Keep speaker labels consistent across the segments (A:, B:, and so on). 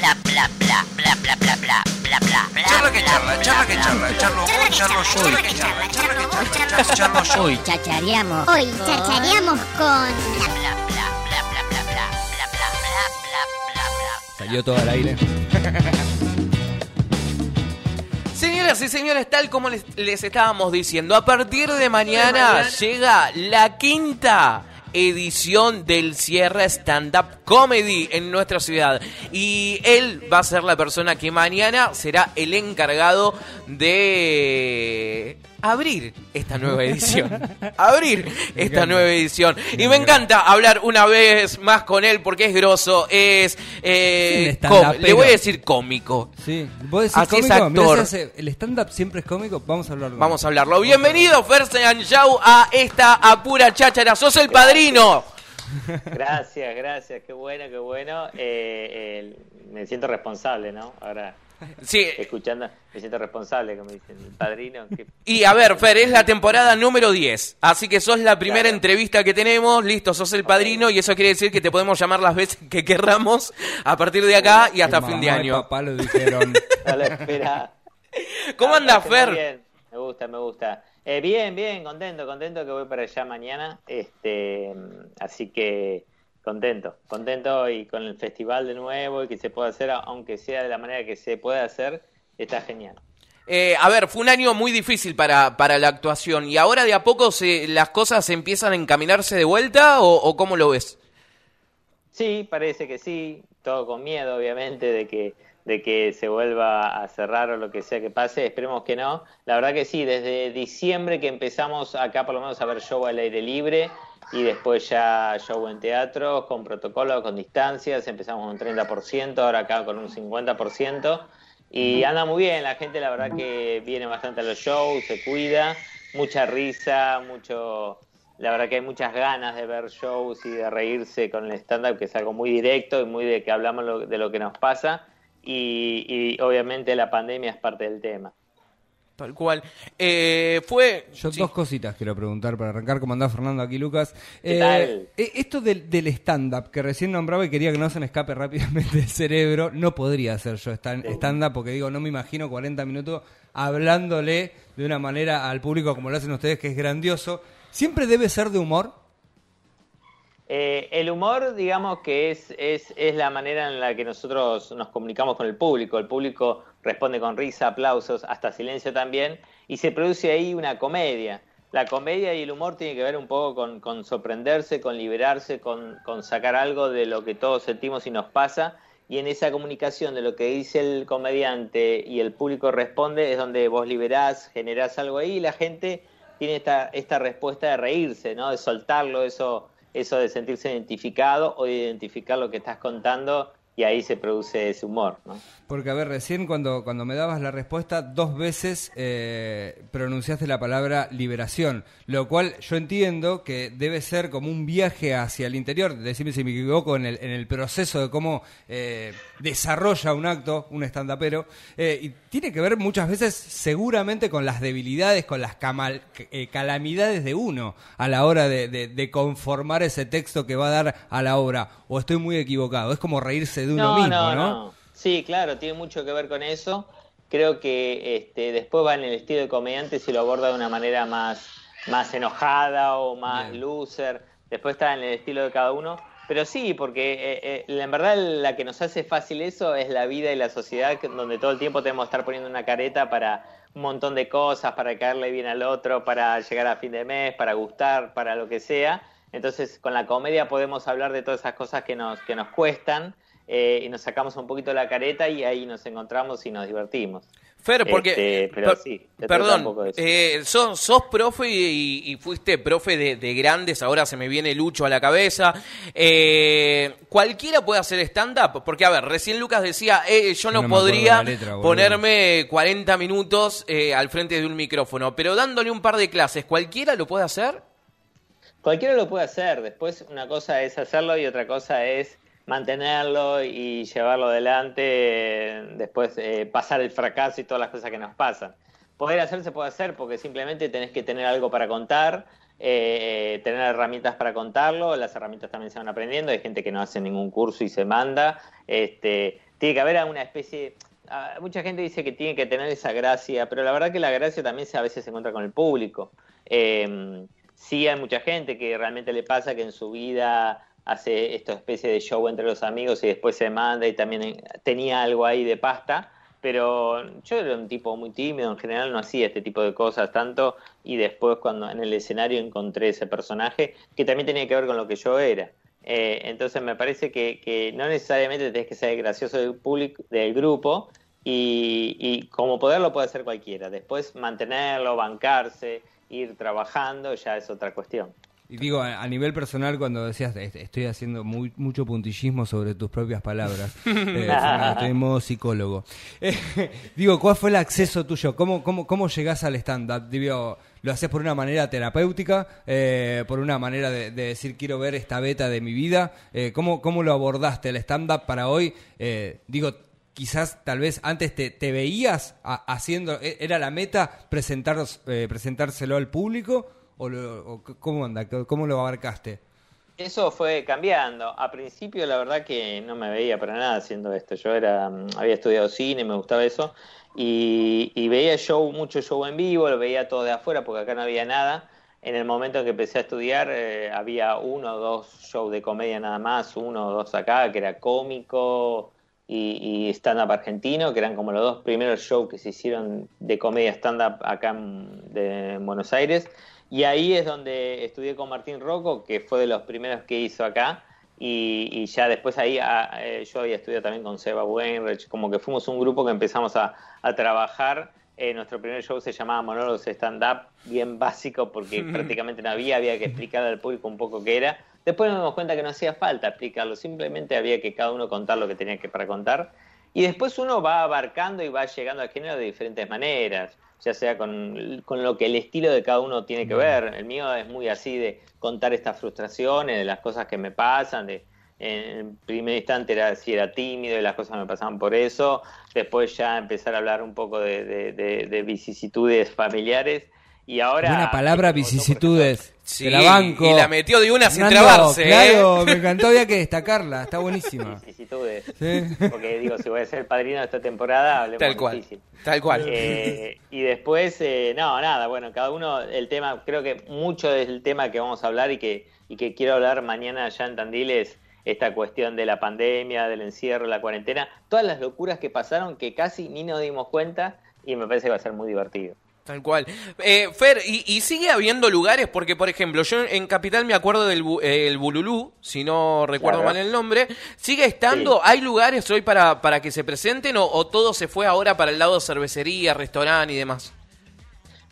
A: bla bla bla bla bla bla bla bla bla bla
B: Charla que charla, charla que charla, charlo vos, charlo yo, charla que charla, charla que charla, charlo yo.
C: Hoy chachareamos. Hoy chachareamos con.
A: bla bla bla bla bla bla bla bla bla bla bla bla bla
D: Salió todo al aire.
B: Señoras y señores, tal como les, les estábamos diciendo, a partir de mañana llega la quinta edición del Sierra Stand Up Comedy en nuestra ciudad. Y él va a ser la persona que mañana será el encargado de abrir esta nueva edición. abrir esta nueva edición. Y me encanta hablar una vez más con él porque es grosso, es... eh, le voy a decir cómico.
D: Sí, vos decís
B: Así es
D: cómico. Mirá,
B: actor.
D: hace- el stand-up siempre es cómico. Vamos a hablarlo.
B: Vamos a hablarlo. Bienvenido, Ferse Anjau, a esta apura cháchara. Sos el padrino.
E: Gracias, gracias, qué bueno, qué bueno. Eh, eh, me siento responsable, ¿no? Ahora,
B: Sí.
E: escuchando, me siento responsable, como dicen, el padrino. que-
B: Y a ver, Fer, es la temporada número 10. Así que sos la primera
E: Claro.
B: entrevista que tenemos. Listo, sos el padrino. Y eso quiere decir que te podemos llamar las veces que querramos a partir de acá y hasta fin de
D: y
B: año.
D: papá lo dijeron.
E: No lo esperaba.
B: ¿Cómo
E: Ah,
B: anda,
E: parece muy
B: Fer?
E: bien. Me gusta, me gusta. Eh, bien, bien, contento, contento que voy para allá mañana. Este, así que contento, contento y con el festival de nuevo y que se pueda hacer, aunque sea de la manera que se pueda hacer, está genial.
B: Eh, a ver, fue un año muy difícil para, para la actuación. ¿Y ahora de a poco se, las cosas empiezan a encaminarse de vuelta o, o cómo lo ves?
E: Sí, parece que sí, todo con miedo, obviamente, de que, de que se vuelva a cerrar o lo que sea que pase, esperemos que no. La verdad que sí, desde diciembre que empezamos acá por lo menos a ver show al aire libre y después ya show en teatro, con protocolo, con distancias, empezamos con un 30%, ahora acá con un 50%. Y anda muy bien, la gente la verdad que viene bastante a los shows, se cuida, mucha risa, mucho... La verdad que hay muchas ganas de ver shows y de reírse con el stand-up, que es algo muy directo y muy de que hablamos lo- de lo que nos pasa. Y, y obviamente la pandemia es parte del tema.
B: Tal cual. Eh, fue...
D: Yo
B: sí.
D: dos cositas quiero preguntar para arrancar. ¿Cómo anda Fernando aquí, Lucas?
E: ¿Qué tal?
D: eh, esto del, del stand-up que recién nombraba y quería que no se me escape rápidamente del cerebro, no podría hacer yo stand- stand-up porque digo, no me imagino 40 minutos hablándole de una manera al público como lo hacen ustedes, que es grandioso. ¿Siempre debe ser de humor?
E: Eh, el humor, digamos que es, es, es la manera en la que nosotros nos comunicamos con el público. El público responde con risa, aplausos, hasta silencio también, y se produce ahí una comedia. La comedia y el humor tiene que ver un poco con, con sorprenderse, con liberarse, con, con sacar algo de lo que todos sentimos y nos pasa. Y en esa comunicación de lo que dice el comediante y el público responde es donde vos liberás, generás algo ahí y la gente tiene esta, esta respuesta de reírse, ¿no? De soltarlo, eso, eso de sentirse identificado o de identificar lo que estás contando y ahí se produce ese humor, ¿no?
D: Porque, a ver, recién cuando, cuando me dabas la respuesta, dos veces eh, pronunciaste la palabra liberación, lo cual yo entiendo que debe ser como un viaje hacia el interior, decime si me equivoco, en el, en el proceso de cómo eh, desarrolla un acto, un stand-upero, eh, y tiene que ver muchas veces seguramente con las debilidades, con las eh, calamidades de uno a la hora de, de- de conformar ese texto que va a dar a la obra, o estoy muy equivocado, es como reírse de uno mismo, ¿no?
E: Sí, claro, tiene mucho que ver con eso. Creo que este, después va en el estilo de comediante si lo aborda de una manera más, más enojada o más
D: Bien.
E: loser. Después está en el estilo de cada uno. Pero sí, porque eh, eh, en verdad la que nos hace fácil eso es la vida y la sociedad, donde todo el tiempo tenemos que estar poniendo una careta para un montón de cosas, para caerle bien al otro, para llegar a fin de mes, para gustar, para lo que sea. Entonces, con la comedia podemos hablar de todas esas cosas que nos, que nos cuestan eh, y nos sacamos un poquito la careta y ahí nos encontramos y nos divertimos.
B: Fer, porque...
E: Este, pero
B: per-
E: sí,
B: perdón, eh, sos, sos profe y, y fuiste profe de, de grandes, ahora se me viene Lucho a la cabeza. Eh, ¿Cualquiera puede hacer stand-up? Porque, a ver, recién Lucas decía, eh, yo no, podría
D: letra,
B: ponerme 40 minutos eh, al frente de un micrófono, pero dándole un par de clases, ¿cualquiera lo puede hacer?
E: Cualquiera lo puede hacer, después una cosa es hacerlo y otra cosa es mantenerlo y llevarlo adelante, eh, después eh, pasar el fracaso y todas las cosas que nos pasan. Poder hacer se puede hacer porque simplemente tenés que tener algo para contar, eh, tener herramientas para contarlo, las herramientas también se van aprendiendo, hay gente que no hace ningún curso y se manda, este, tiene que haber una especie... ah, mucha gente dice que tiene que tener esa gracia, pero la verdad que la gracia también se, a veces se encuentra con el público. Eh, sí hay mucha gente que realmente le pasa que en su vida hace esta especie de show entre los amigos y después se manda y también eh, tenía algo ahí de pasta, pero yo era un tipo muy tímido, en general no hacía este tipo de cosas tanto y después cuando en el escenario encontré ese personaje que también tenía que ver con lo que yo era. Eh, entonces me parece que, que no necesariamente tenés que ser gracioso del público, del grupo y, y como poder lo puede hacer cualquiera. Después mantenerlo, bancarse, ir trabajando ya es otra cuestión.
D: Y digo, a, a nivel personal, cuando decías, "Est- estoy haciendo muy, mucho puntillismo sobre tus propias palabras, eh, estoy en modo psicólogo. Eh, digo, ¿cuál fue el acceso tuyo? ¿Cómo, cómo, cómo llegás al stand-up? Digo, ¿Lo haces por una manera terapéutica? Eh, ¿Por una manera de, de decir, quiero ver esta beta de mi vida? ¿cómo, ¿Cómo lo abordaste el stand-up para hoy? Digo, quizás tal vez antes te, te veías a- haciendo, e- ¿era la meta presentaros, eh, presentárselo al público? ¿O, lo- cómo anda? ¿Cómo lo abarcaste?
E: Eso fue cambiando. A principio la verdad que no me veía para nada haciendo esto. Yo era, mm, había estudiado cine, me gustaba eso, y, y veía show, mucho show en vivo, lo veía todo de afuera porque acá no había nada. En el momento en que empecé a estudiar eh, había uno o dos shows de comedia nada más, uno o dos acá, que era cómico y, y stand-up argentino, que eran como los dos primeros shows que se hicieron de comedia stand-up acá en, de- en Buenos Aires. Y ahí es donde estudié con Martín Rocco, que fue de los primeros que hizo acá. Y, y ya después ahí ah, eh, yo había estudiado también con Seba Weinreich, como que fuimos un grupo que empezamos a, a trabajar. Eh, nuestro primer show se llamaba Monólogos Stand Up, bien básico porque prácticamente no había, había que explicar al público un poco qué era. Después nos dimos cuenta que no hacía falta explicarlo, simplemente había que cada uno contar lo que tenía que para contar. Y después uno va abarcando y va llegando al género de diferentes maneras, ya sea con, con lo que el estilo de cada uno tiene que ver. El mío es muy así de contar estas frustraciones, de las cosas que me pasan, de en primer instante era si era tímido y las cosas me pasaban por eso, después ya empezar a hablar un poco de, de- de- de vicisitudes familiares y ahora...
D: Buena palabra, vicisitudes.
B: Sí,
D: Te la banco.
B: y la metió de una sin
D: Fernando,
B: trabarse, ¿eh?
D: Claro, me encantó, había que destacarla, está buenísima. Sí.
E: Porque digo, si voy a ser el padrino de esta temporada, hablemos
B: Tal cual.
E: difícil.
B: Tal cual.
E: Eh, y después, eh, no, nada, bueno, cada uno, el tema, creo que mucho del tema que vamos a hablar y que, y que quiero hablar mañana allá en Tandil es esta cuestión de la pandemia, del encierro, la cuarentena, todas las locuras que pasaron que casi ni nos dimos cuenta y me parece que va a ser muy divertido.
B: Tal cual. Eh, Fer, y, y sigue habiendo lugares? Porque, por ejemplo, yo en Capital me acuerdo del bu- el Bululú, si no recuerdo
E: Claro.
B: mal el nombre. ¿Sigue estando?
E: Sí.
B: ¿Hay lugares hoy para, para que se presenten o, o todo se fue ahora para el lado de cervecería, restaurante y demás?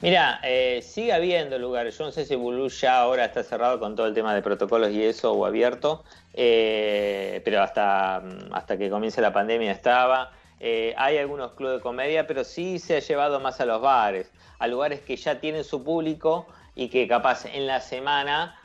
E: Mira, eh, sigue habiendo lugares. Yo no sé si Bulú ya ahora está cerrado con todo el tema de protocolos y eso o abierto, eh, pero hasta, hasta que comience la pandemia estaba. Eh, hay algunos clubes de comedia, pero sí se ha llevado más a los bares, a lugares que ya tienen su público y que capaz en la semana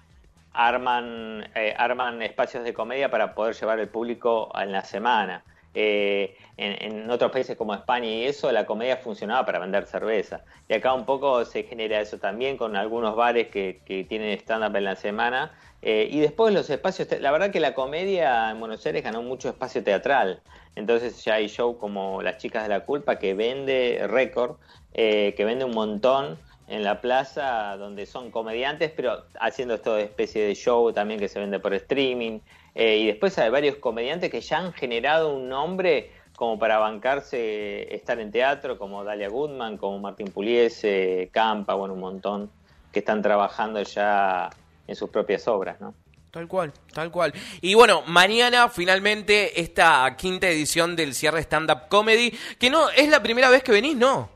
E: arman, eh, arman espacios de comedia para poder llevar el público en la semana. Eh, en, otros países como España y eso, la comedia funcionaba para vender cerveza. Y acá un poco se genera eso también con algunos bares que, tienen stand-up en la semana. Eh, y después los espacios, la verdad que la comedia en Buenos Aires ganó mucho espacio teatral. Entonces ya hay show como Las Chicas de la Culpa que vende récord, eh, que vende un montón en la plaza donde son comediantes, pero haciendo esto de especie de show también que se vende por streaming. Eh, y después hay varios comediantes que ya han generado un nombre como para bancarse estar en teatro, como Dalia Goodman, como Martín Puliese, Campa, bueno, un montón que están trabajando ya en sus propias obras, ¿no?
B: Tal cual, tal cual. Y bueno, mañana finalmente esta quinta edición del cierre stand-up comedy, que no, es la primera vez que venís, ¿no?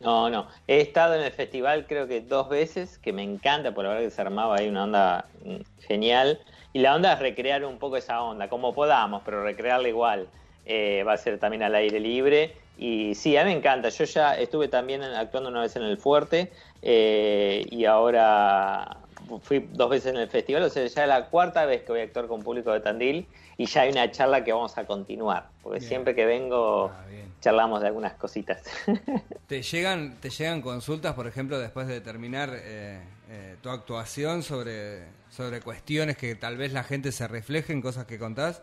E: No, no. He estado en el festival creo que dos veces, que me encanta, por verdad que se armaba ahí una onda mm, genial. Y la onda es recrear un poco esa onda, como podamos, pero recrearla igual. Eh, va a ser también al aire libre. Y sí, a mí me encanta. Yo ya estuve también actuando una vez en el Fuerte eh, y ahora fui dos veces en el festival. O sea, ya es la cuarta vez que voy a actuar con público de Tandil y ya hay una charla que vamos a continuar. Porque
D: Bien.
E: siempre que vengo
D: Ah,
E: charlamos de algunas cositas.
D: ¿Te llegan, ¿Te llegan consultas, por ejemplo, después de terminar eh, eh, tu actuación sobre, sobre cuestiones que tal vez la gente se refleje en cosas que contás?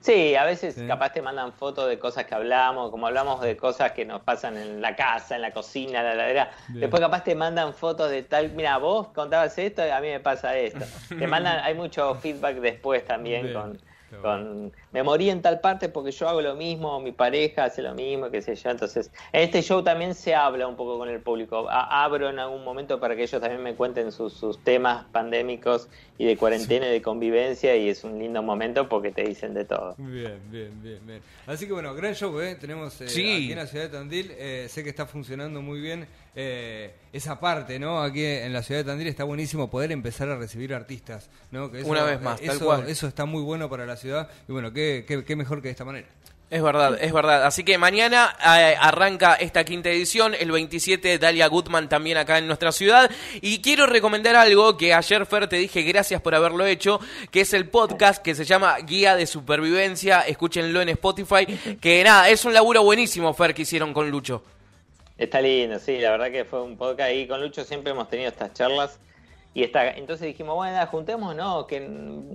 E: Sí, a veces
D: Sí.
E: capaz te mandan fotos de cosas que hablamos, como hablamos de cosas que nos pasan en la casa, en la cocina, en la heladera.
D: Bien.
E: Después capaz te mandan fotos de tal, mira, vos contabas esto y a mí me pasa esto. Te mandan, hay mucho feedback después también
D: Bien.
E: con. Con, me morí en tal parte porque yo hago lo mismo, mi pareja hace lo mismo, qué sé yo. Entonces, en este show también se habla un poco con el público. A- abro en algún momento para que ellos también me cuenten sus, sus temas pandémicos y de cuarentena y de convivencia y es un lindo momento porque te dicen de todo.
D: Bien, bien, bien, bien. Así que bueno, gran show, ¿eh? Tenemos eh,
B: Sí.
D: aquí en la ciudad de Tandil. eh, sé que está funcionando muy bien eh, esa parte, ¿no? Aquí en la ciudad de Tandil está buenísimo poder empezar a recibir artistas, ¿no? Que
B: Una vez más, tal
D: eso,
B: cual.
D: Eso está muy bueno para la ciudad y bueno, qué, qué, qué mejor que de esta manera.
B: Es verdad, es verdad. Así que mañana eh, arranca esta quinta edición, el 27 Dalia Gutman también acá en nuestra ciudad. Y quiero recomendar algo que ayer Fer te dije gracias por haberlo hecho, que es el podcast que se llama Guía de Supervivencia. Escúchenlo en Spotify. Que nada, es un laburo buenísimo Fer que hicieron con Lucho.
E: Está lindo, sí, la verdad que fue un podcast y con Lucho siempre hemos tenido estas charlas y está, entonces dijimos, bueno, nada, juntémonos, que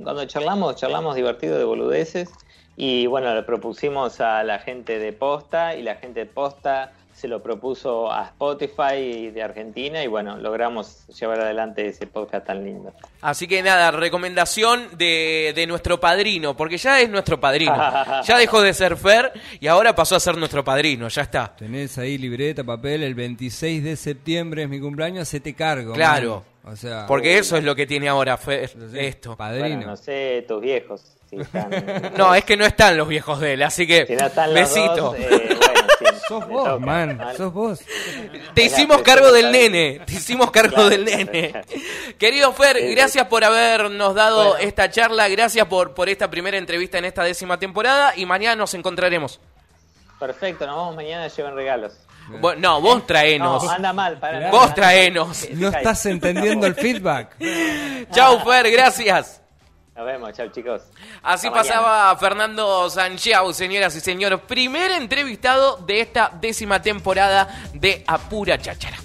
E: cuando charlamos, charlamos divertido de boludeces y bueno, le propusimos a la gente de Posta y la gente de Posta se lo propuso a Spotify de Argentina y bueno, logramos llevar adelante ese podcast tan lindo.
B: Así que nada, recomendación de, de nuestro padrino, porque ya es nuestro padrino. Ya dejó de ser Fer y ahora pasó a ser nuestro padrino, ya está.
D: Tenés ahí libreta, papel, el 26 de septiembre es mi cumpleaños, se te cargo.
B: Claro.
D: man. O sea,
B: Porque eso es lo que tiene ahora Fer, esto.
D: Padrino.
E: Bueno, no sé, tus viejos. Si están,
B: No, es que no están los viejos de él, así que
E: si no están los
B: besito.
E: dos, eh, bueno,
D: Sos vos,
E: toca,
D: man,
E: man.
D: sos vos.
B: Te hicimos cargo del nene, te hicimos cargo
E: Claro,
B: del nene. Querido Fer, gracias por habernos dado
E: Bueno.
B: esta charla, gracias por, por esta primera entrevista en esta décima temporada y mañana nos encontraremos.
E: Perfecto, nos vamos mañana, lleven regalos.
B: No, vos traenos.
E: No, anda mal, para.
D: Claro.
B: Vos traenos.
D: No estás entendiendo el feedback.
B: Chau Fer, gracias.
E: Nos vemos, chao chicos.
B: Así
E: Hasta mañana.
B: pasaba Fernando Sanchiao, señoras y señores, primer entrevistado de esta décima temporada de Apura Cháchara.